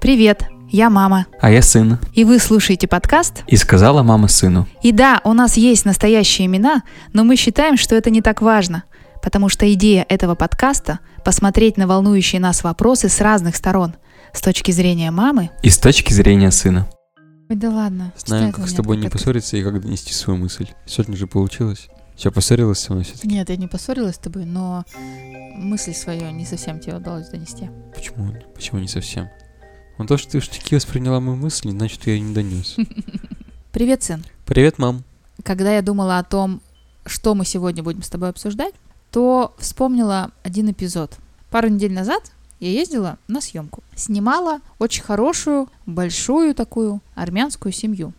Привет, я мама. А я сын. И вы слушаете подкаст? И сказала мама сыну. И да, у нас есть настоящие имена, но мы считаем, что это не так важно, потому что идея этого подкаста – посмотреть на волнующие нас вопросы с разных сторон, с точки зрения мамы. И с точки зрения сына. Ой, да ладно. Знаю, как с тобой не поссориться и как донести свою мысль. Сегодня же получилось. Все, поссорилась со мной все-таки? Нет, я не поссорилась с тобой, но мысль свою не совсем тебе удалось донести. Почему? Почему не совсем? Ну то, что ты штыки восприняла мою мысль, значит, я ее не донес. Привет, сын. Привет, мам. Когда я думала о том, что мы сегодня будем с тобой обсуждать, то вспомнила один эпизод. Пару недель назад я ездила на съемку. Снимала очень хорошую, большую такую армянскую семью.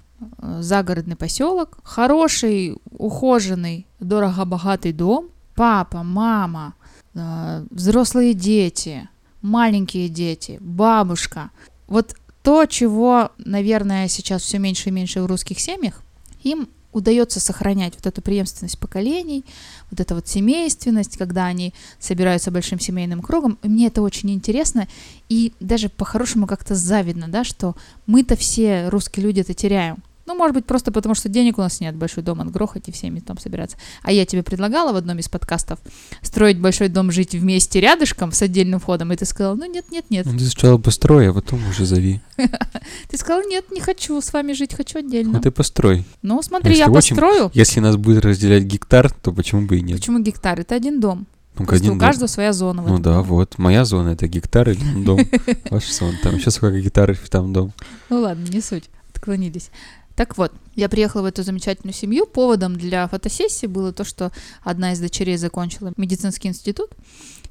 Загородный поселок, хороший, ухоженный, дорого-богатый дом, папа, мама, э, взрослые дети, маленькие дети, бабушка. Вот то, чего, наверное, сейчас все меньше и меньше в русских семьях, им удается сохранять вот эту преемственность поколений, вот эту вот семейственность, когда они собираются большим семейным кругом. И мне это очень интересно, и даже по-хорошему как-то завидно, да, что мы-то все, русские люди, это теряем. Ну, может быть, просто потому, что денег у нас нет, большой дом отгрохать и всеми там собираться. А я тебе предлагала в одном из подкастов строить большой дом, жить вместе рядышком с отдельным входом, и ты сказала, ну нет, нет, нет. Ну, ты сначала построй, а потом уже зови. Ты сказала, нет, не хочу с вами жить, хочу отдельно. Ну, ты построй. Ну, смотри, Если я построю. Если нас будет разделять гектар, то почему бы и нет? Почему гектар? Это один дом. Ну, Просто один у дом. каждого своя зона. Ну да, вот. Моя зона это гектар или дом. Ваша зона. Там еще сколько гектаров, там дом. Ну ладно, не суть. Отклонились. Так вот, я приехала в эту замечательную семью. Поводом для фотосессии было то, что одна из дочерей закончила медицинский институт.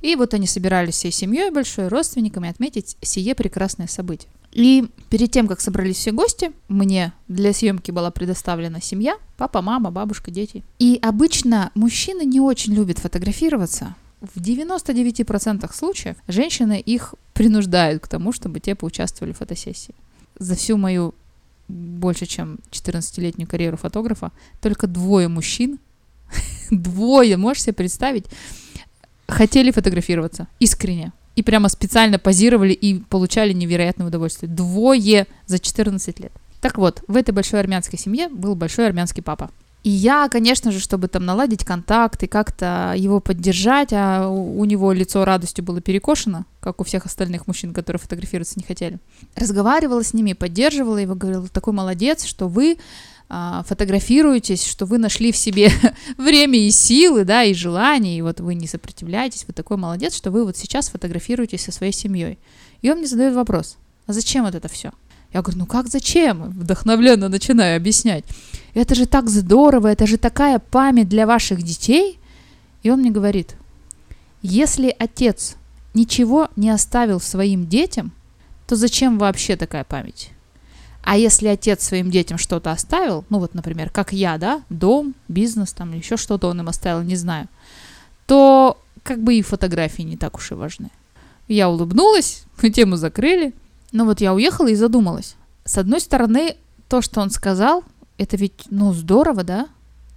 И вот они собирались всей семьей большой, родственниками отметить сие прекрасное событие. И перед тем, как собрались все гости, мне для съемки была предоставлена семья, папа, мама, бабушка, дети. И обычно мужчины не очень любят фотографироваться. В 99% случаев женщины их принуждают к тому, чтобы те поучаствовали в фотосессии. За всю мою больше чем 14-летнюю карьеру фотографа только двое мужчин, двое, можешь себе представить, хотели фотографироваться искренне. И прямо специально позировали и получали невероятное удовольствие. Двое за 14 лет. Так вот, в этой большой армянской семье был большой армянский папа. И я, конечно же, чтобы там наладить контакт и как-то его поддержать, а у него лицо радостью было перекошено, как у всех остальных мужчин, которые фотографироваться не хотели, разговаривала с ними, поддерживала его, говорила, такой молодец, что вы а, фотографируетесь, что вы нашли в себе время и силы, да, и желание, и вот вы не сопротивляетесь, вы такой молодец, что вы вот сейчас фотографируетесь со своей семьей. И он мне задает вопрос, а зачем вот это все? Я говорю, ну как зачем? Вдохновленно начинаю объяснять. Это же так здорово, это же такая память для ваших детей. И он мне говорит, если отец ничего не оставил своим детям, то зачем вообще такая память? А если отец своим детям что-то оставил, ну вот, например, как я, да, дом, бизнес, там, еще что-то он им оставил, не знаю, то как бы и фотографии не так уж и важны. Я улыбнулась, тему закрыли. Но вот я уехала и задумалась. С одной стороны, то, что он сказал, это ведь, ну, здорово, да?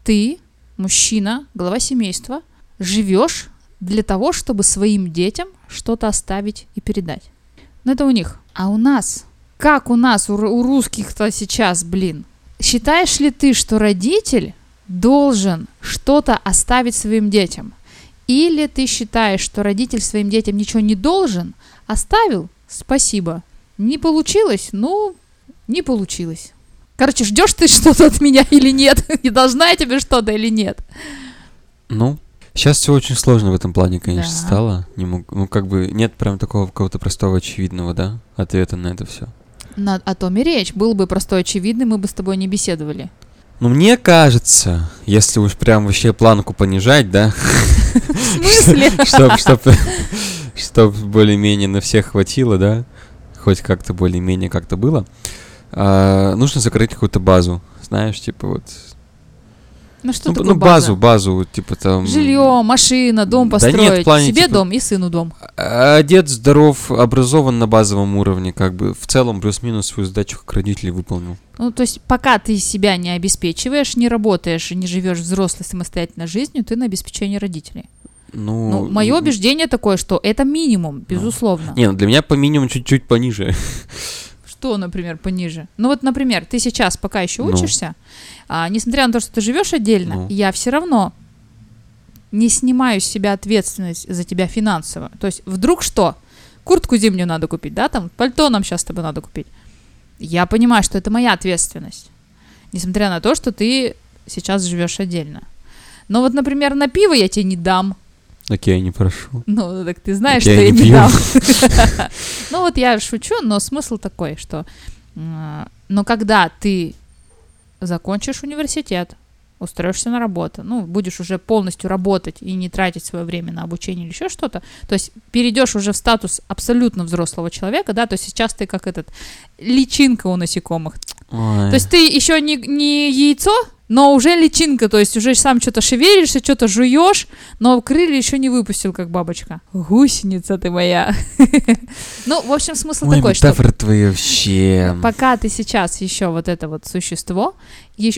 Ты, мужчина, глава семейства, живешь для того, чтобы своим детям что-то оставить и передать. Но это у них. А у нас? Как у нас, у, у русских-то сейчас, блин? Считаешь ли ты, что родитель должен что-то оставить своим детям? Или ты считаешь, что родитель своим детям ничего не должен? Оставил? Спасибо. Не получилось? Ну, не получилось. Короче, ждешь ты что-то от меня или нет? И должна я тебе что-то или нет? Ну, сейчас все очень сложно в этом плане, конечно, Да. стало. Не мог, ну, как бы нет прям такого какого-то простого очевидного, да, ответа на это все. На, о том и речь. Был бы простой очевидный, мы бы с тобой не беседовали. Ну, мне кажется, если уж прям вообще планку понижать, да, В смысле? чтоб более-менее на всех хватило, да, хоть как-то более-менее как-то было, а, нужно закрыть какую-то базу, знаешь, типа вот, Ну что ну, такое ну, базу, базу, типа там... Жилье, машина, дом Да построить. нет, в плане, Себе типа- дом и сыну дом. А, Одет, здоров, образован на базовом уровне, как бы в целом плюс-минус свою задачу как родителей выполнил. Ну, то есть, пока ты себя не обеспечиваешь, не работаешь, не живешь взрослой самостоятельной жизнью, ты на обеспечении родителей. Ну, Ну, мое убеждение такое, что это минимум, безусловно. Не, ну для меня по минимуму чуть-чуть пониже. Что, например, пониже? Ну вот, например, ты сейчас пока еще Ну. учишься, а, несмотря на то, что ты живешь отдельно, Ну. я все равно не снимаю с себя ответственность за тебя финансово. То есть вдруг что? Куртку зимнюю надо купить, да, там пальто нам сейчас с тобой надо купить. Я понимаю, что это моя ответственность, несмотря на то, что ты сейчас живешь отдельно. Но вот, например, на пиво я тебе не дам. Окей, не прошу. Ну, так ты знаешь, Так что я не пью. дам. Ну, вот я шучу, но смысл такой, что... Но когда ты закончишь университет, устроишься на работу, ну, будешь уже полностью работать и не тратить свое время на обучение или еще что-то, то есть перейдешь уже в статус абсолютно взрослого человека, да, то есть сейчас ты как этот личинка у насекомых, Ой. то есть ты еще не, не яйцо, но уже личинка, то есть уже сам что-то шевелишься, что-то жуешь, но крылья еще не выпустил, как бабочка. Гусеница ты моя. Ну, в общем, смысл Ой, такой, что твои вообще. пока ты сейчас еще вот это вот существо,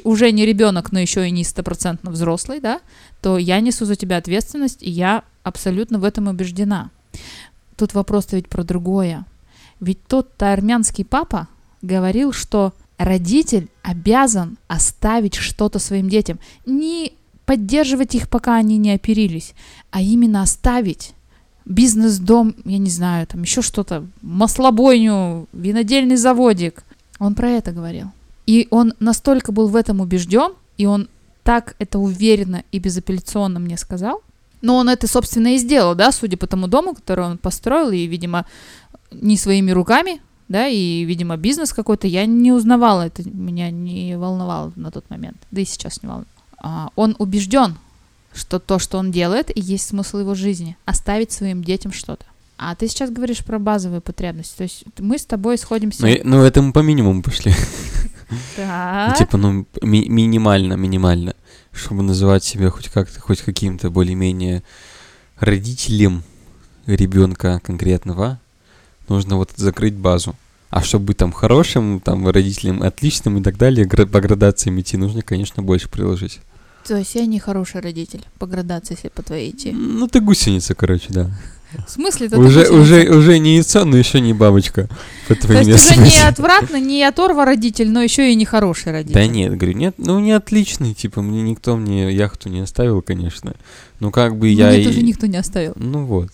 уже не ребенок, но еще и не стопроцентно взрослый, да, то я несу за тебя ответственность, и я абсолютно в этом убеждена. Тут вопрос-то ведь про другое. Ведь тот-то армянский папа говорил, что родитель обязан оставить что-то своим детям. Не поддерживать их, пока они не оперились, а именно оставить бизнес-дом, я не знаю, там еще что-то, маслобойню, винодельный заводик. Он про это говорил. И он настолько был в этом убежден, и он так это уверенно и безапелляционно мне сказал. Но он это, собственно, и сделал, да, судя по тому дому, который он построил, и, видимо, не своими руками, да, и, видимо, бизнес какой-то, я не узнавала, это меня не волновало на тот момент, да и сейчас не волнует. А, он убежден, что то, что он делает, и есть смысл его жизни, оставить своим детям что-то. А ты сейчас говоришь про базовые потребности, то есть мы с тобой сходимся... Ну, ну, это мы по минимуму пошли. Ну, типа, ну, ми- минимально, минимально. Чтобы называть себя хоть как-то, хоть каким-то более-менее родителем ребенка конкретного, нужно вот закрыть базу. А чтобы быть там хорошим, там, родителем отличным и так далее, по градациям идти, нужно, конечно, больше приложить. То есть я не хороший родитель, по градации, если по твоей идти. Ну, ты гусеница, короче, да. В смысле? это Уже, гусеница? уже, уже не яйцо, но еще не бабочка. По То есть уже не отвратно, не оторва родитель, но еще и не хороший родитель. Да нет, говорю, нет, ну не отличный, типа, мне никто мне яхту не оставил, конечно. Ну как бы я Мне и... тоже никто не оставил. Ну вот.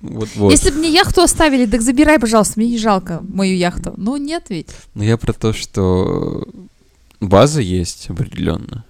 Вот, вот. Если бы мне яхту оставили, так забирай, пожалуйста, мне не жалко мою яхту. Ну нет ведь. Но я про то, что база есть определенно.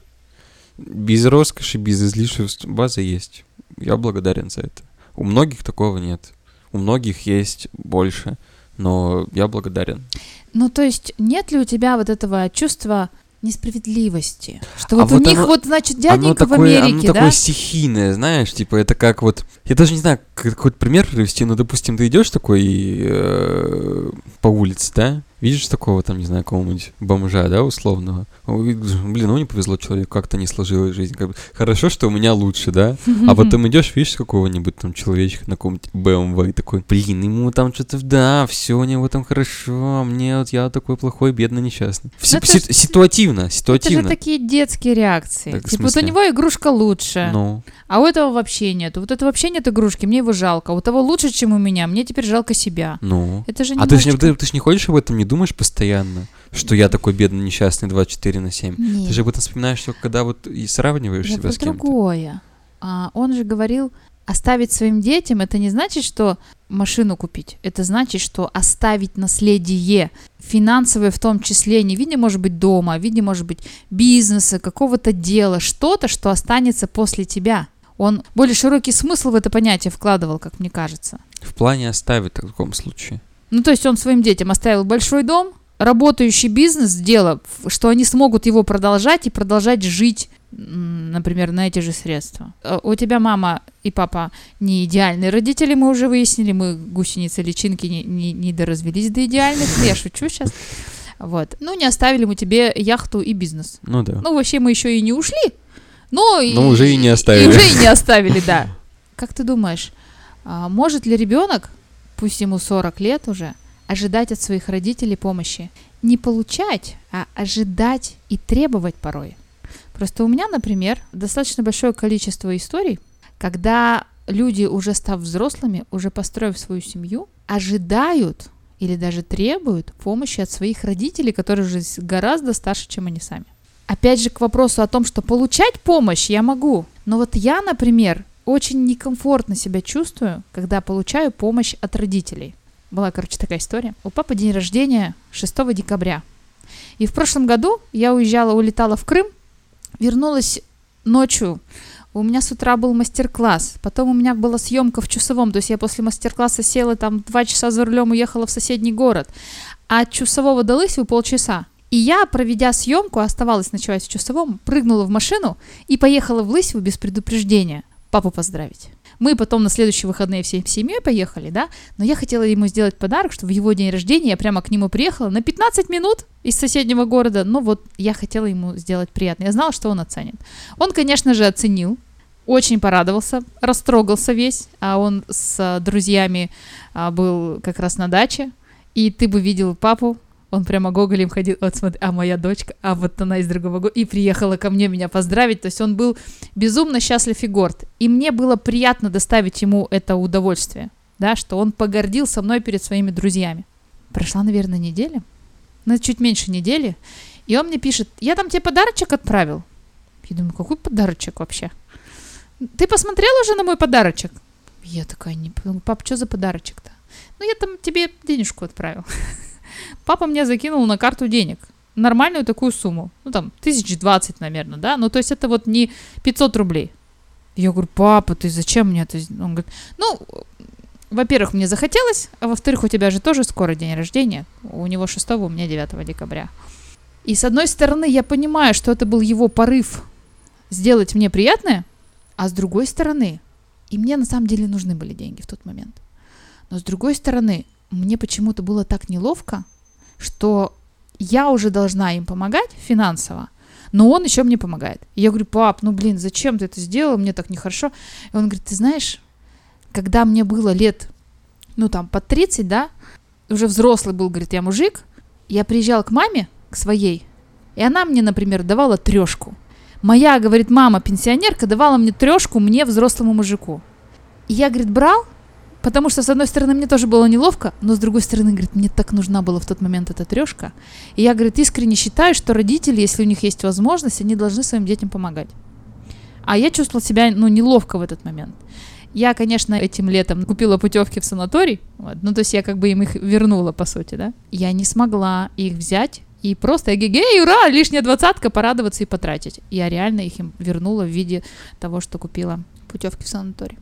Без роскоши, без излишеств база есть. Я благодарен за это. У многих такого нет. У многих есть больше, но я благодарен. Ну то есть нет ли у тебя вот этого чувства несправедливости? Что А вот, у вот них оно- вот, значит, оно дяденька в такое, оно Америке, такое да? стихийное, знаешь, типа это как вот, я даже не знаю, как- какой-то пример привести, но, допустим, ты идешь такой э, по улице, да, видишь такого там, не знаю, какого-нибудь бомжа, да, условного, блин, ну не повезло человеку, как-то не сложилась жизнь, как бы, хорошо, что у меня лучше, да, а потом идешь, видишь какого-нибудь там человечка на каком-нибудь BMW и такой, блин, ему там что-то, да, все у него там хорошо, а мне вот я такой плохой, бедный, несчастный. Си- это си- ж- ситуативно, Это же ситуативно. такие детские реакции. Так, типа вот у него игрушка лучше, Ну, а у этого вообще нету. Вот этого вообще нет игрушки, мне его жалко. А у того лучше, чем у меня, мне теперь жалко себя. ну. Это же А ты же, не, немножечко- ты, ты не ходишь об этом, не думаешь постоянно, что я такой бедный, несчастный 24 на 7. Нет. Ты же об этом вспоминаешь только когда вот и сравниваешь Я себя с кем-то. другое. А, он же говорил, оставить своим детям, это не значит, что машину купить. Это значит, что оставить наследие, финансовое в том числе, не в виде, может быть, дома, в виде, может быть, бизнеса, какого-то дела, что-то, что останется после тебя. Он более широкий смысл в это понятие вкладывал, как мне кажется. В плане оставить в таком случае. Ну, то есть он своим детям оставил большой дом, работающий бизнес, дело, что они смогут его продолжать и продолжать жить, например, на эти же средства. Э, У тебя мама и папа не идеальные родители, мы уже выяснили, мы гусеницы личинки не, не, не доразвелись до идеальных, я шучу сейчас. Вот. Ну, не оставили мы тебе яхту и бизнес. Ну да. Ну, вообще мы еще и не ушли, но... и- Ну, уже и не оставили. И уже и не оставили, да. Как ты думаешь, а, может ли ребенок, пусть ему 40 лет уже, ожидать от своих родителей помощи? Не получать, а ожидать и требовать порой. Просто у меня, например, достаточно большое количество историй, когда люди, уже став взрослыми, уже построив свою семью, ожидают или даже требуют помощи от своих родителей, которые уже гораздо старше, чем они сами. Опять же, к вопросу о том, что получать помощь я могу. Но вот я, например, очень некомфортно себя чувствую, когда получаю помощь от родителей. Была, короче, такая история. У папы день рождения 6 декабря. И в прошлом году я уезжала, улетала в Крым, вернулась ночью. У меня с утра был мастер-класс, потом у меня была съемка в часовом, то есть я после мастер-класса села там два часа за рулем, уехала в соседний город, а от часового до Лысьвы полчаса. И я, проведя съемку, оставалась ночевать в часовом, прыгнула в машину и поехала в Лысьву без предупреждения папу поздравить. Мы потом на следующие выходные всей семьей поехали, да, но я хотела ему сделать подарок, что в его день рождения я прямо к нему приехала на 15 минут из соседнего города, но вот я хотела ему сделать приятно, я знала, что он оценит. Он, конечно же, оценил, очень порадовался, растрогался весь, а он с друзьями а, был как раз на даче, и ты бы видел папу, он прямо гоголем ходил, вот смотри, а моя дочка, а вот она из другого города, и приехала ко мне меня поздравить, то есть он был безумно счастлив и горд. И мне было приятно доставить ему это удовольствие, да, что он погордился мной перед своими друзьями. Прошла, наверное, неделя, ну, чуть меньше недели, и он мне пишет, я там тебе подарочек отправил. Я думаю, какой подарочек вообще? Ты посмотрел уже на мой подарочек? Я такая, не пап, что за подарочек-то? Ну, я там тебе денежку отправил. Папа мне закинул на карту денег. Нормальную такую сумму. Ну, там, тысяч двадцать, наверное, да? Ну, то есть это вот не 500 рублей. Я говорю, папа, ты зачем мне это? Он говорит, ну, во-первых, мне захотелось, а во-вторых, у тебя же тоже скоро день рождения. У него 6 у меня 9 декабря. И с одной стороны, я понимаю, что это был его порыв сделать мне приятное, а с другой стороны, и мне на самом деле нужны были деньги в тот момент. Но с другой стороны, мне почему-то было так неловко, что я уже должна им помогать финансово, но он еще мне помогает. И я говорю, пап, ну блин, зачем ты это сделал, мне так нехорошо. И он говорит, ты знаешь, когда мне было лет, ну там, под 30, да, уже взрослый был, говорит, я мужик, я приезжал к маме, к своей, и она мне, например, давала трешку. Моя, говорит, мама, пенсионерка, давала мне трешку мне, взрослому мужику. И я, говорит, брал, Потому что, с одной стороны, мне тоже было неловко, но с другой стороны, говорит, мне так нужна была в тот момент эта трешка. И я, говорит, искренне считаю, что родители, если у них есть возможность, они должны своим детям помогать. А я чувствовала себя, ну, неловко в этот момент. Я, конечно, этим летом купила путевки в санаторий, вот, ну, то есть я как бы им их вернула, по сути, да. Я не смогла их взять и просто эгегей, ура, лишняя двадцатка, порадоваться и потратить. Я реально их им вернула в виде того, что купила путевки в санаторий.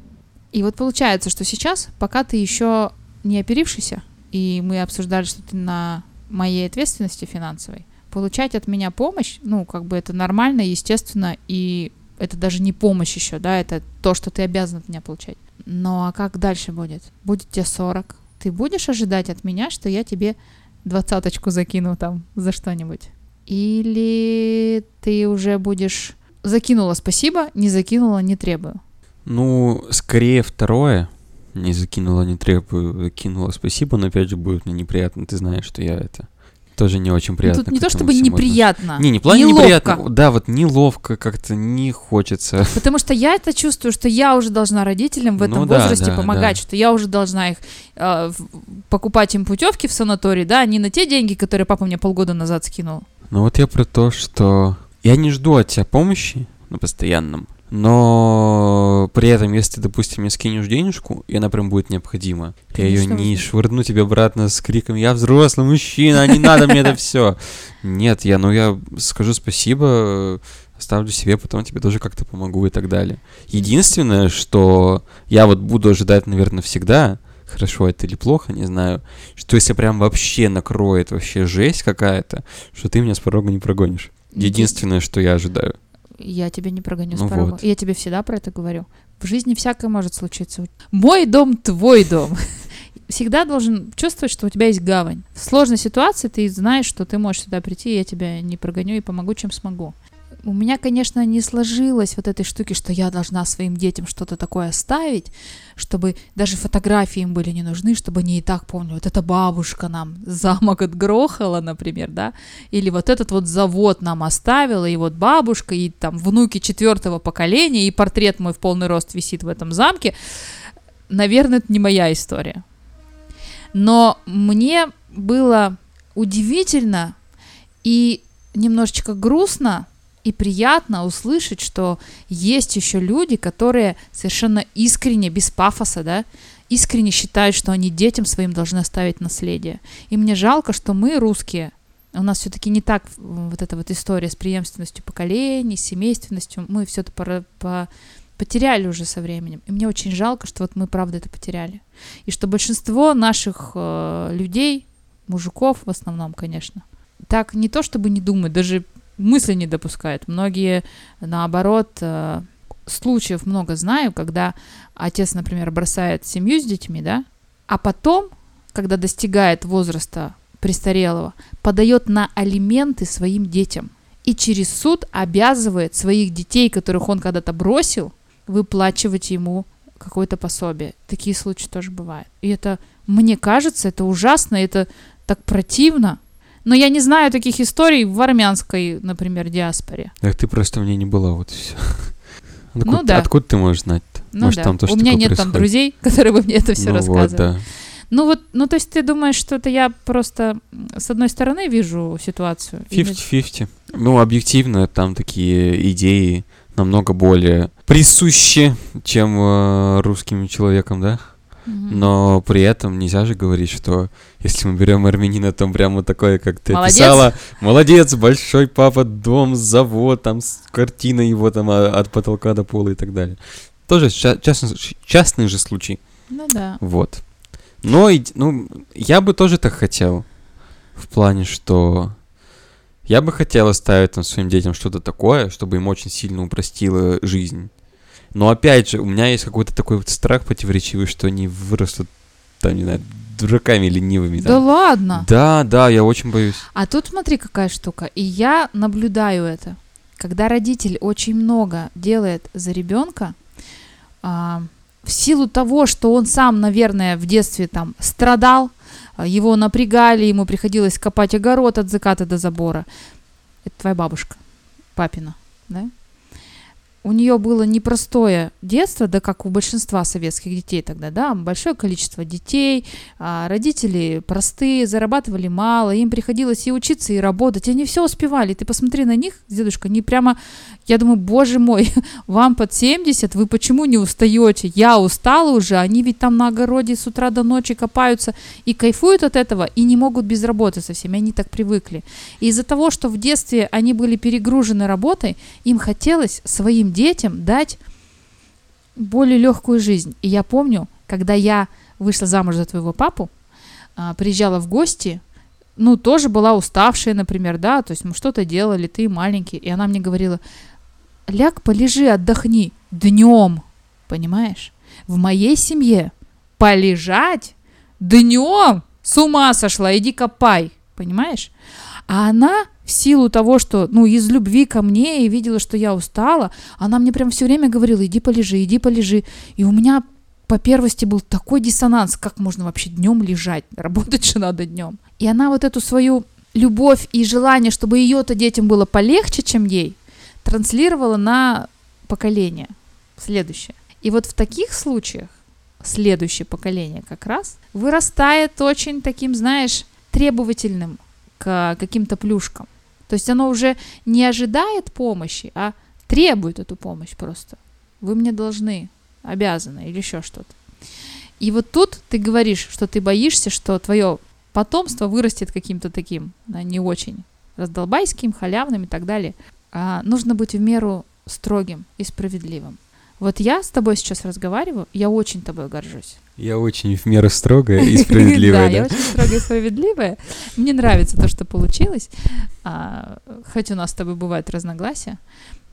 И вот получается, что сейчас, пока ты еще не оперившийся, и мы обсуждали, что ты на моей ответственности финансовой, получать от меня помощь, ну, как бы это нормально, естественно, и это даже не помощь еще, да, это то, что ты обязан от меня получать. Ну, а как дальше будет? Будет тебе 40. Ты будешь ожидать от меня, что я тебе двадцаточку закину там за что-нибудь? Или ты уже будешь закинула спасибо, не закинула не требую? Ну, скорее второе. Не закинула, не требую, закинула спасибо, но опять же будет мне неприятно, ты знаешь, что я это тоже не очень приятно. Ну, тут не то чтобы неприятно. Не, не плане неловко. неприятно. Да, вот неловко как-то не хочется. Потому что я это чувствую, что я уже должна родителям в этом ну, возрасте да, помогать, да. что я уже должна их э, покупать им путевки в санаторий, да, не на те деньги, которые папа мне полгода назад скинул. Ну вот я про то, что я не жду от тебя помощи на постоянном но при этом, если ты, допустим, мне скинешь денежку, и она прям будет необходима, Конечно, я ее не швырну тебе обратно с криком «Я взрослый мужчина, не надо мне это все!» Нет, я, ну я скажу спасибо, оставлю себе, потом тебе тоже как-то помогу и так далее. Единственное, что я вот буду ожидать, наверное, всегда, хорошо это или плохо, не знаю, что если прям вообще накроет вообще жесть какая-то, что ты меня с порога не прогонишь. Единственное, что я ожидаю. Я тебя не прогоню ну с порога. Вот. Я тебе всегда про это говорю. В жизни всякое может случиться. Мой дом, твой дом. Всегда должен чувствовать, что у тебя есть гавань. В сложной ситуации ты знаешь, что ты можешь сюда прийти, и я тебя не прогоню и помогу, чем смогу. У меня, конечно, не сложилось вот этой штуки, что я должна своим детям что-то такое оставить, чтобы даже фотографии им были не нужны, чтобы они и так помнили, вот эта бабушка нам замок отгрохала, например, да, или вот этот вот завод нам оставила, и вот бабушка, и там внуки четвертого поколения, и портрет мой в полный рост висит в этом замке. Наверное, это не моя история. Но мне было удивительно и немножечко грустно и приятно услышать, что есть еще люди, которые совершенно искренне, без пафоса, да, искренне считают, что они детям своим должны оставить наследие. И мне жалко, что мы, русские, у нас все-таки не так вот эта вот история с преемственностью поколений, семейственностью, мы все это по, по, потеряли уже со временем. И мне очень жалко, что вот мы правда это потеряли. И что большинство наших э, людей, мужиков в основном, конечно, так не то чтобы не думают, даже мысли не допускают. Многие, наоборот, э, случаев много знаю, когда отец, например, бросает семью с детьми, да, а потом, когда достигает возраста престарелого, подает на алименты своим детям и через суд обязывает своих детей, которых он когда-то бросил, выплачивать ему какое-то пособие. Такие случаи тоже бывают. И это, мне кажется, это ужасно, это так противно. Но я не знаю таких историй в армянской, например, диаспоре. Так ты просто мне не была, вот и все. Откуда, Ну да. откуда ты можешь знать? Ну Может, да. там тоже У меня нет там происходит? друзей, которые бы мне это все ну рассказывали. вот, да. Ну вот, ну то есть ты думаешь, что это я просто с одной стороны вижу ситуацию. и 50-50. Ну, объективно, там такие идеи намного более присущи, чем э, русским человекам, да? Но при этом нельзя же говорить, что если мы берем армянина, то прямо такое, как ты Молодец. описала, молодец, большой папа, дом, завод, там с картина его там а, от потолка до пола и так далее. Тоже ча- частный, частный же случай. Ну да. Вот. Но, ну, я бы тоже так хотел. В плане, что я бы хотел оставить там своим детям что-то такое, чтобы им очень сильно упростило жизнь. Но опять же, у меня есть какой-то такой вот страх противоречивый, что они вырастут, там, не знаю, дураками ленивыми. Да там. ладно. Да, да, я очень боюсь. А тут смотри, какая штука. И я наблюдаю это. Когда родитель очень много делает за ребенка, а, в силу того, что он сам, наверное, в детстве там страдал, а, его напрягали, ему приходилось копать огород от заката до забора. Это твоя бабушка, папина, да? У нее было непростое детство, да как у большинства советских детей тогда, да, большое количество детей, а, родители простые, зарабатывали мало, им приходилось и учиться, и работать, и они все успевали. Ты посмотри на них, дедушка, они прямо, я думаю, боже мой, вам под 70, вы почему не устаете? Я устала уже, они ведь там на огороде с утра до ночи копаются и кайфуют от этого, и не могут без работы совсем, они так привыкли. И из-за того, что в детстве они были перегружены работой, им хотелось своим детям дать более легкую жизнь. И я помню, когда я вышла замуж за твоего папу, а, приезжала в гости, ну, тоже была уставшая, например, да, то есть мы что-то делали, ты маленький, и она мне говорила, ляг, полежи, отдохни днем, понимаешь? В моей семье полежать днем с ума сошла, иди копай, понимаешь? А она в силу того, что, ну, из любви ко мне и видела, что я устала, она мне прям все время говорила, иди полежи, иди полежи. И у меня по первости был такой диссонанс, как можно вообще днем лежать, работать же надо днем. И она вот эту свою любовь и желание, чтобы ее-то детям было полегче, чем ей, транслировала на поколение следующее. И вот в таких случаях следующее поколение как раз вырастает очень таким, знаешь, требовательным к каким-то плюшкам. То есть оно уже не ожидает помощи, а требует эту помощь просто. Вы мне должны, обязаны или еще что-то. И вот тут ты говоришь, что ты боишься, что твое потомство вырастет каким-то таким, не очень раздолбайским, халявным и так далее. А нужно быть в меру строгим и справедливым. Вот я с тобой сейчас разговариваю, я очень тобой горжусь. Я очень в меру строгая и Да, справедливая, я да? очень строгая и справедливая. Мне нравится то, что получилось. А, хоть у нас с тобой бывают разногласия,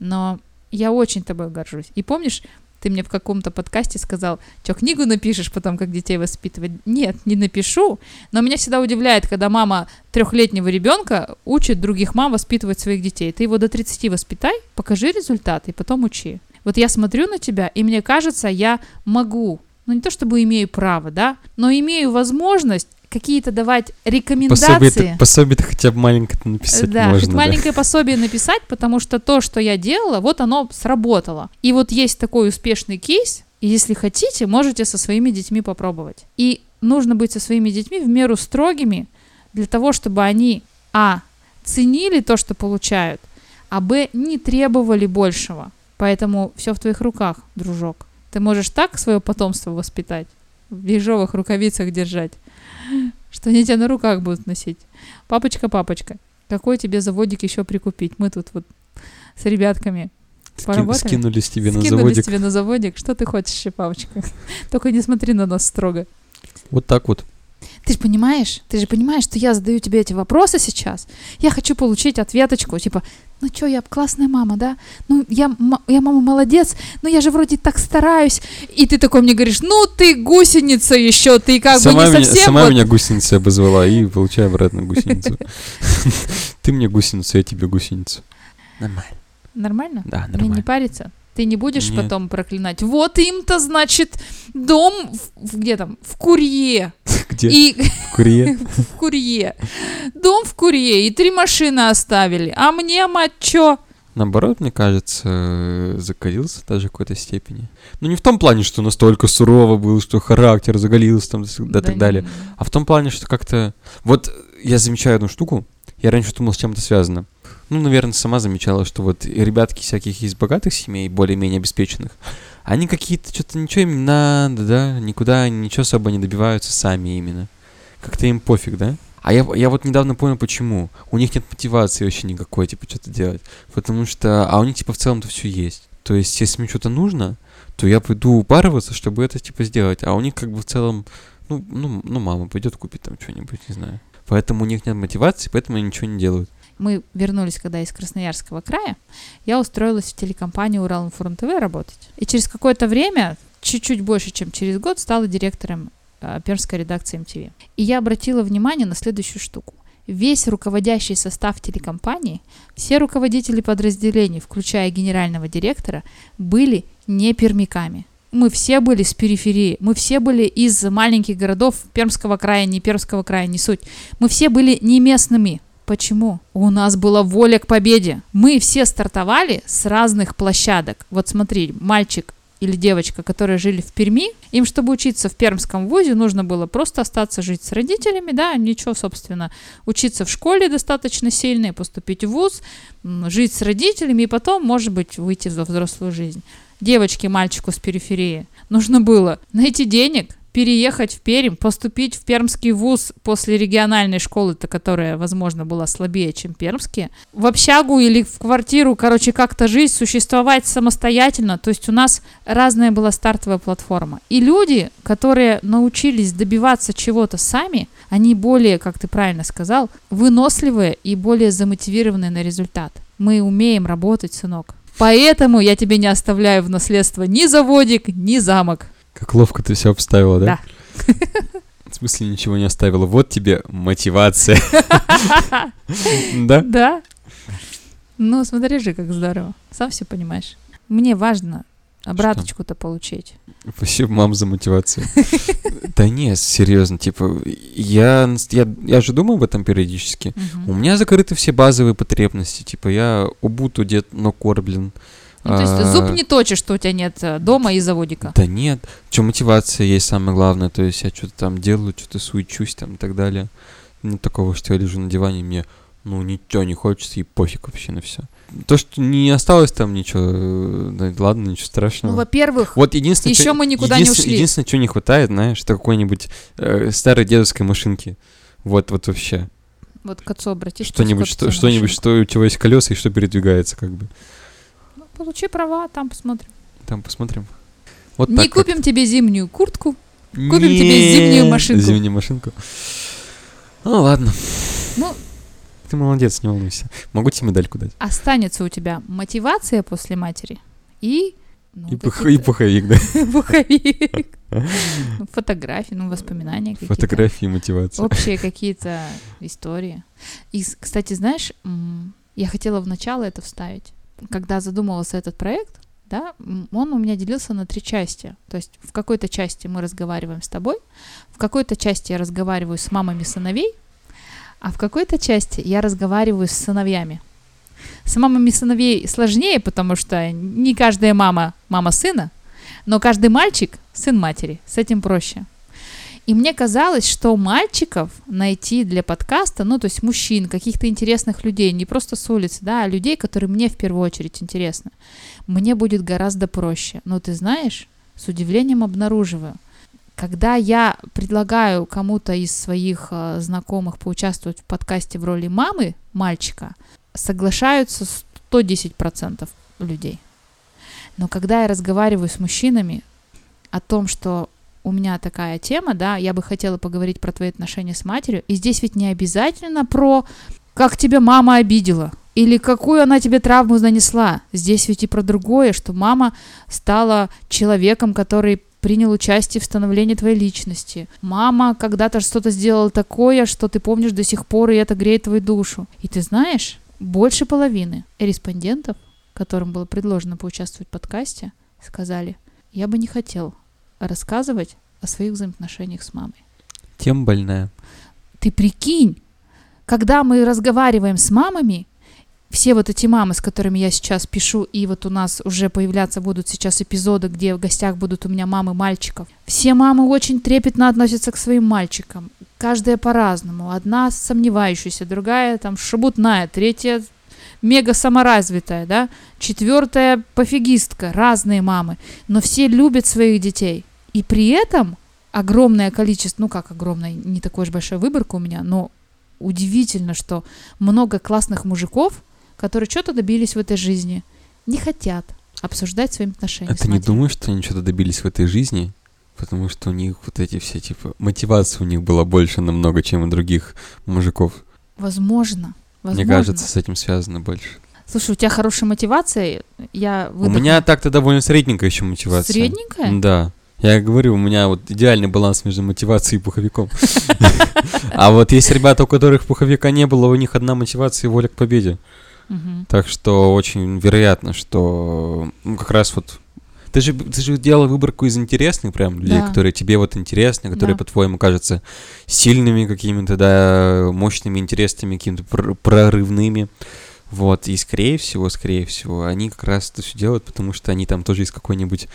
но я очень тобой горжусь. И помнишь, Ты мне в каком-то подкасте сказал, что книгу напишешь потом, как детей воспитывать. Нет, не напишу. Но меня всегда удивляет, когда мама трехлетнего ребенка учит других мам воспитывать своих детей. Ты его до 30 воспитай, покажи результат и потом учи. Вот я смотрю на тебя, и мне кажется, я могу, ну не то чтобы имею право, да, но имею возможность какие-то давать рекомендации. Пособие, пособие хотя бы маленькое написать да, можно. хоть маленькое пособие написать, потому что то, что я делала, вот оно сработало. И вот есть такой успешный кейс, и если хотите, можете со своими детьми попробовать. И нужно быть со своими детьми в меру строгими для того, чтобы они, а, ценили то, что получают, а, б, не требовали большего. Поэтому все в твоих руках, дружок. Ты можешь так свое потомство воспитать, в ежовых рукавицах держать, что они тебя на руках будут носить. Папочка, папочка, какой тебе заводик еще прикупить? Мы тут вот с ребятками Ски- поработали. скинулись тебе на Скинулись заводик. тебе на заводик. Что ты хочешь еще, папочка? Только не смотри на нас строго. Вот так вот. Ты же понимаешь, ты же понимаешь, что я задаю тебе эти вопросы сейчас. Я хочу получить ответочку, типа, ну чё, я классная мама, да? Ну, я, я мама молодец, но я же вроде так стараюсь. И ты такой мне говоришь, ну ты гусеница еще, ты как сама бы не меня, совсем сама вот- меня гусеницей обозвала и получаю обратно гусеницу. Ты мне гусеницу, я тебе гусеницу. Нормально. Нормально? Да, Мне не нормально. париться? Ты не будешь Нет. потом проклинать? Вот им-то, значит, дом в, где там? В Курье. Где? И В Курье? в Курье. Дом в Курье. И три машины оставили. А мне, мать, чё? Наоборот, мне кажется, э, закалился даже в какой-то степени. Ну, не в том плане, что настолько сурово был, что характер заголился там да, так не- далее. А в том плане, что как-то... Вот я замечаю одну штуку. Я раньше думал, с чем это связано. Ну, наверное, сама замечала, что вот ребятки всяких из богатых семей, более-менее обеспеченных, они какие-то, что-то ничего им надо, да, никуда ничего особо не добиваются сами именно. Как-то им пофиг, да? А я, я вот недавно понял, почему. У них нет мотивации вообще никакой, типа, что-то делать. Потому что... А у них, типа, в целом-то все есть. То есть, если мне что-то нужно, то я пойду упарываться, чтобы это, типа, сделать. А у них, как бы, в целом... Ну, ну, ну мама пойдет купит там что-нибудь, не знаю. Поэтому у них нет мотивации, поэтому они ничего не делают. Мы вернулись, когда из Красноярского края. Я устроилась в телекомпанию Уралинформ ТВ работать. И через какое-то время, чуть-чуть больше, чем через год, стала директором э, пермской редакции МТВ. И я обратила внимание на следующую штуку. Весь руководящий состав телекомпании, все руководители подразделений, включая генерального директора, были не пермяками. Мы все были с периферии, мы все были из маленьких городов Пермского края, не Пермского края, не суть. Мы все были не местными. Почему? У нас была воля к победе. Мы все стартовали с разных площадок. Вот смотри, мальчик или девочка, которые жили в Перми, им, чтобы учиться в пермском вузе, нужно было просто остаться жить с родителями, да, ничего, собственно, учиться в школе достаточно сильно поступить в вуз, жить с родителями и потом, может быть, выйти во взрослую жизнь. Девочке, мальчику с периферии нужно было найти денег, переехать в Пермь, поступить в пермский вуз после региональной школы-то, которая, возможно, была слабее, чем пермские, в общагу или в квартиру, короче, как-то жить, существовать самостоятельно. То есть у нас разная была стартовая платформа. И люди, которые научились добиваться чего-то сами, они более, как ты правильно сказал, выносливые и более замотивированные на результат. Мы умеем работать, сынок. Поэтому я тебе не оставляю в наследство ни заводик, ни замок. Как ловко ты все обставила, да? Да. В смысле ничего не оставила. Вот тебе мотивация. Да? Да. Ну, смотри же, как здорово. Сам все понимаешь. Мне важно обраточку-то получить. Спасибо, мам, за мотивацию. Да не, серьезно, типа, я, я, я же думаю об этом периодически. У меня закрыты все базовые потребности. Типа, я обут, одет, но кормлен. Ну, то есть А, зуб не точишь, что у тебя нет э, дома и заводика. Да нет. Че, мотивация есть самое главное. То есть я что-то там делаю, что-то суечусь там и так далее. Нет такого, что я лежу на диване, и мне, ну, ничего не хочется, и пофиг вообще на все. То, что не осталось там ничего, э, да ладно, ничего страшного. Ну, во-первых, Вот единственное, Ещё чё- мы никуда не ушли. Единственное, что не хватает, знаешь, это какой-нибудь э, старой дедовской машинки. Вот, вот вообще. вот к отцу обратись. пусть Что-нибудь, что, что-нибудь, что у чего есть колеса и что передвигается, как бы. Получи права, там посмотрим. Там посмотрим. Вот не так вот. купим тебе зимнюю куртку. Не, купим тебе зимнюю машинку. Зимнюю машинку. Ну ладно. Ну, Ты молодец, не волнуйся. Могу тебе медальку дать. останется у тебя мотивация после матери и Ну, И, пух- и пуховик, да? Пуховик. Ну, Фотографии, ну, воспоминания какие-то. Фотографии, мотивация. Общие какие-то истории. И, кстати, знаешь, я хотела в начало это вставить. Когда задумывался этот проект, да, он у меня делился на три части. То есть в какой-то части мы разговариваем с тобой, в какой-то части я разговариваю с мамами сыновей, а в какой-то части я разговариваю с сыновьями. С мамами сыновей сложнее, потому что не каждая мама мама сына, но каждый мальчик сын матери. С этим проще. И мне казалось, что мальчиков найти для подкаста, ну, то есть мужчин, каких-то интересных людей, не просто с улицы, да, а людей, которые мне в первую очередь интересны, мне будет гораздо проще. Но ты знаешь, с удивлением обнаруживаю, когда я предлагаю кому-то из своих э, знакомых поучаствовать в подкасте в роли мамы мальчика, соглашаются 110% людей. Но когда я разговариваю с мужчинами о том, что у меня такая тема, да, я бы хотела поговорить про твои отношения с матерью, и здесь ведь не обязательно про как тебя мама обидела, или какую она тебе травму нанесла. Здесь ведь и про другое, что мама стала человеком, который принял участие в становлении твоей личности. Мама когда-то что-то сделала такое, что ты помнишь до сих пор, и это греет твою душу. И ты знаешь, больше половины респондентов, которым было предложено поучаствовать в подкасте, сказали, я бы не хотел рассказывать о своих взаимоотношениях с мамой. Тем больная. Ты прикинь, когда мы разговариваем с мамами, все вот эти мамы, с которыми я сейчас пишу, и вот у нас уже появляться будут сейчас эпизоды, где в гостях будут у меня мамы мальчиков. Все мамы очень трепетно относятся к своим мальчикам. Каждая по-разному. Одна сомневающаяся, другая там шебутная, третья мега саморазвитая, да, четвертая пофигистка, разные мамы, но все любят своих детей. И при этом огромное количество, ну как огромное, не такой уж большая выборка у меня, но удивительно, что много классных мужиков, которые что-то добились в этой жизни, не хотят обсуждать свои отношения. А ты не думаешь, что они что-то добились в этой жизни? Потому что у них вот эти все, типа, мотивации у них было больше намного, чем у других мужиков. Возможно. Возможно. Мне кажется, с этим связано больше. Слушай, у тебя хорошая мотивация. Я У выдохну. меня так-то довольно средненькая еще мотивация. Средненькая? Да. Я говорю, у меня вот идеальный баланс между мотивацией и пуховиком. А вот есть ребята, у которых пуховика не было, у них одна мотивация и воля к победе. Так что очень вероятно, что ну, как раз вот ты же, ты же делала выборку из интересных прям людей, Да. которые тебе вот интересны, которые, Да. по-твоему, кажутся сильными какими-то, да, мощными, интересными, какими-то пр- прорывными. Вот, и скорее всего, скорее всего, они как раз это все делают, потому что они там тоже из какой-нибудь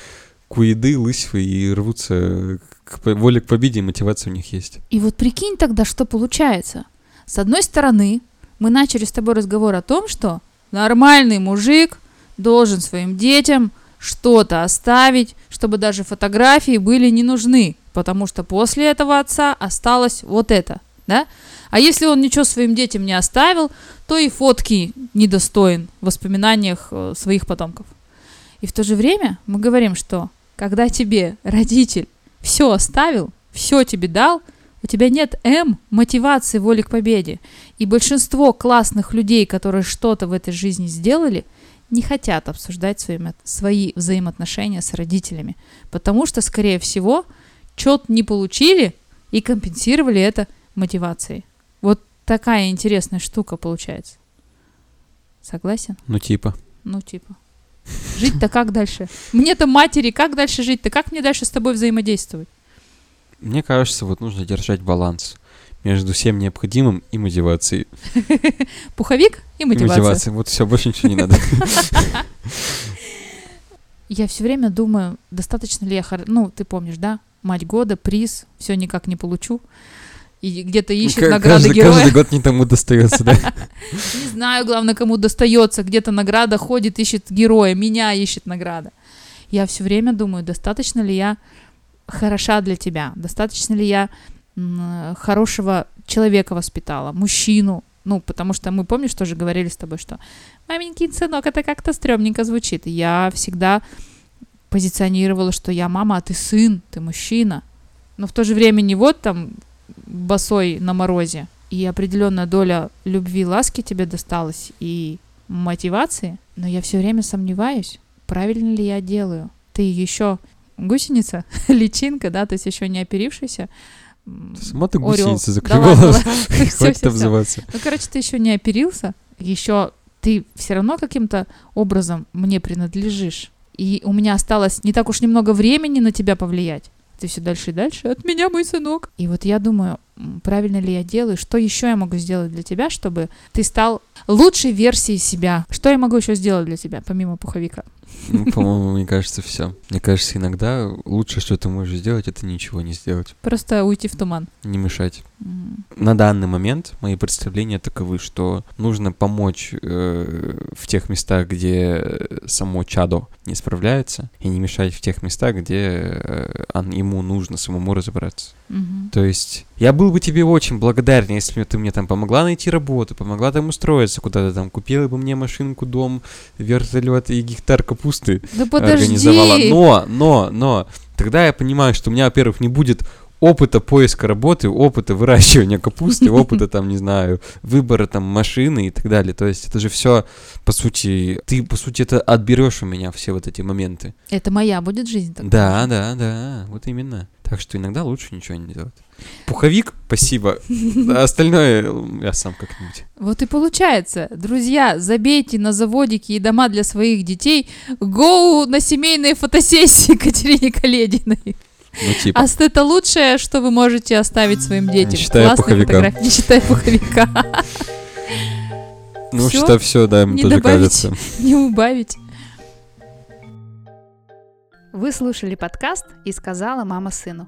куеды, лысьвы и рвутся к воле к победе, и мотивация у них есть. И вот прикинь тогда, что получается. С одной стороны, мы начали с тобой разговор о том, что нормальный мужик должен своим детям что-то оставить, чтобы даже фотографии были не нужны, потому что после этого отца осталось вот это, да? А если он ничего своим детям не оставил, то и фотки недостоин в воспоминаниях э, своих потомков. И в то же время мы говорим, что когда тебе родитель все оставил, все тебе дал, у тебя нет М мотивации воли к победе. И большинство классных людей, которые что-то в этой жизни сделали, не хотят обсуждать свои, свои взаимоотношения с родителями. Потому что, скорее всего, что-то не получили и компенсировали это мотивацией. Вот такая интересная штука получается. Согласен? Ну, типа. Ну, типа. Жить-то как дальше? Мне-то матери, как дальше жить-то? Как мне дальше с тобой взаимодействовать? Мне кажется, вот нужно держать баланс между всем необходимым и мотивацией. Пуховик и И мотивация. мотивацией. Вот все, больше ничего не надо. Я все время думаю, достаточно ли я. Ну, ты помнишь, да? Мать года, приз, все никак не получу. И где-то ищет Ка- награды каждый, героя. каждый год не тому достается, да? Не знаю, главное, кому достается. Где-то награда ходит, ищет героя. Меня ищет награда. Я все время думаю, достаточно ли я хороша для тебя? Достаточно ли я хорошего человека воспитала? Мужчину? Ну, потому что мы, помнишь, тоже говорили с тобой, что маменькин сынок, это как-то стрёмненько звучит. Я всегда позиционировала, что я мама, а ты сын, ты мужчина. Но в то же время не вот там босой на морозе, и определенная доля любви, ласки тебе досталась и мотивации, но я все время сомневаюсь, правильно ли я делаю. Ты еще гусеница, личинка, да, то есть еще не оперившийся. Сама ты гусеница, Да ладно. Всё, Хватит обзываться. Ну, короче, ты еще не оперился, еще ты все равно каким-то образом мне принадлежишь. И у меня осталось не так уж немного времени на тебя повлиять. Ты все дальше и дальше. От меня мой сынок. И вот я думаю, правильно ли я делаю, что еще я могу сделать для тебя, чтобы ты стал лучшей версией себя. Что я могу еще сделать для тебя, помимо пуховика? Ну, по-моему, мне кажется, все. Мне кажется, иногда лучшее, что ты можешь сделать, это ничего не сделать. Просто уйти в туман. Не мешать. На данный момент мои представления таковы, что нужно помочь э, в тех местах, где э, само чадо не справляется, и не мешать в тех местах, где э, он- ему нужно самому разобраться. мгм. То есть я был бы тебе очень благодарен, если бы ты мне там помогла найти работу, помогла там устроиться куда-то там, купила бы мне машинку, дом, вертолет и гектар капусты Да организовала. подожди! Но, но, но, тогда я понимаю, что у меня, во-первых, не будет опыта поиска работы, опыта выращивания капусты, опыта там, не знаю, выбора там машины и так далее. То есть это же все, по сути, ты, по сути, это отберешь у меня все вот эти моменты. Это моя будет жизнь. так Да, да, да, вот именно. Так что иногда лучше ничего не делать. Пуховик, спасибо. А остальное м, я сам как-нибудь. Вот и получается, друзья, забейте на заводики и дома для своих детей, гоу на семейные фотосессии Катерине Калединой. Ну, типа. А с- это лучшее, что вы можете оставить своим детям. считая Классные пуховика. фотографии, Не считая пуховика. ну, всё? что все, да, мне Не тоже добавить? кажется. Не убавить. Вы слушали подкаст «И сказала мама сыну».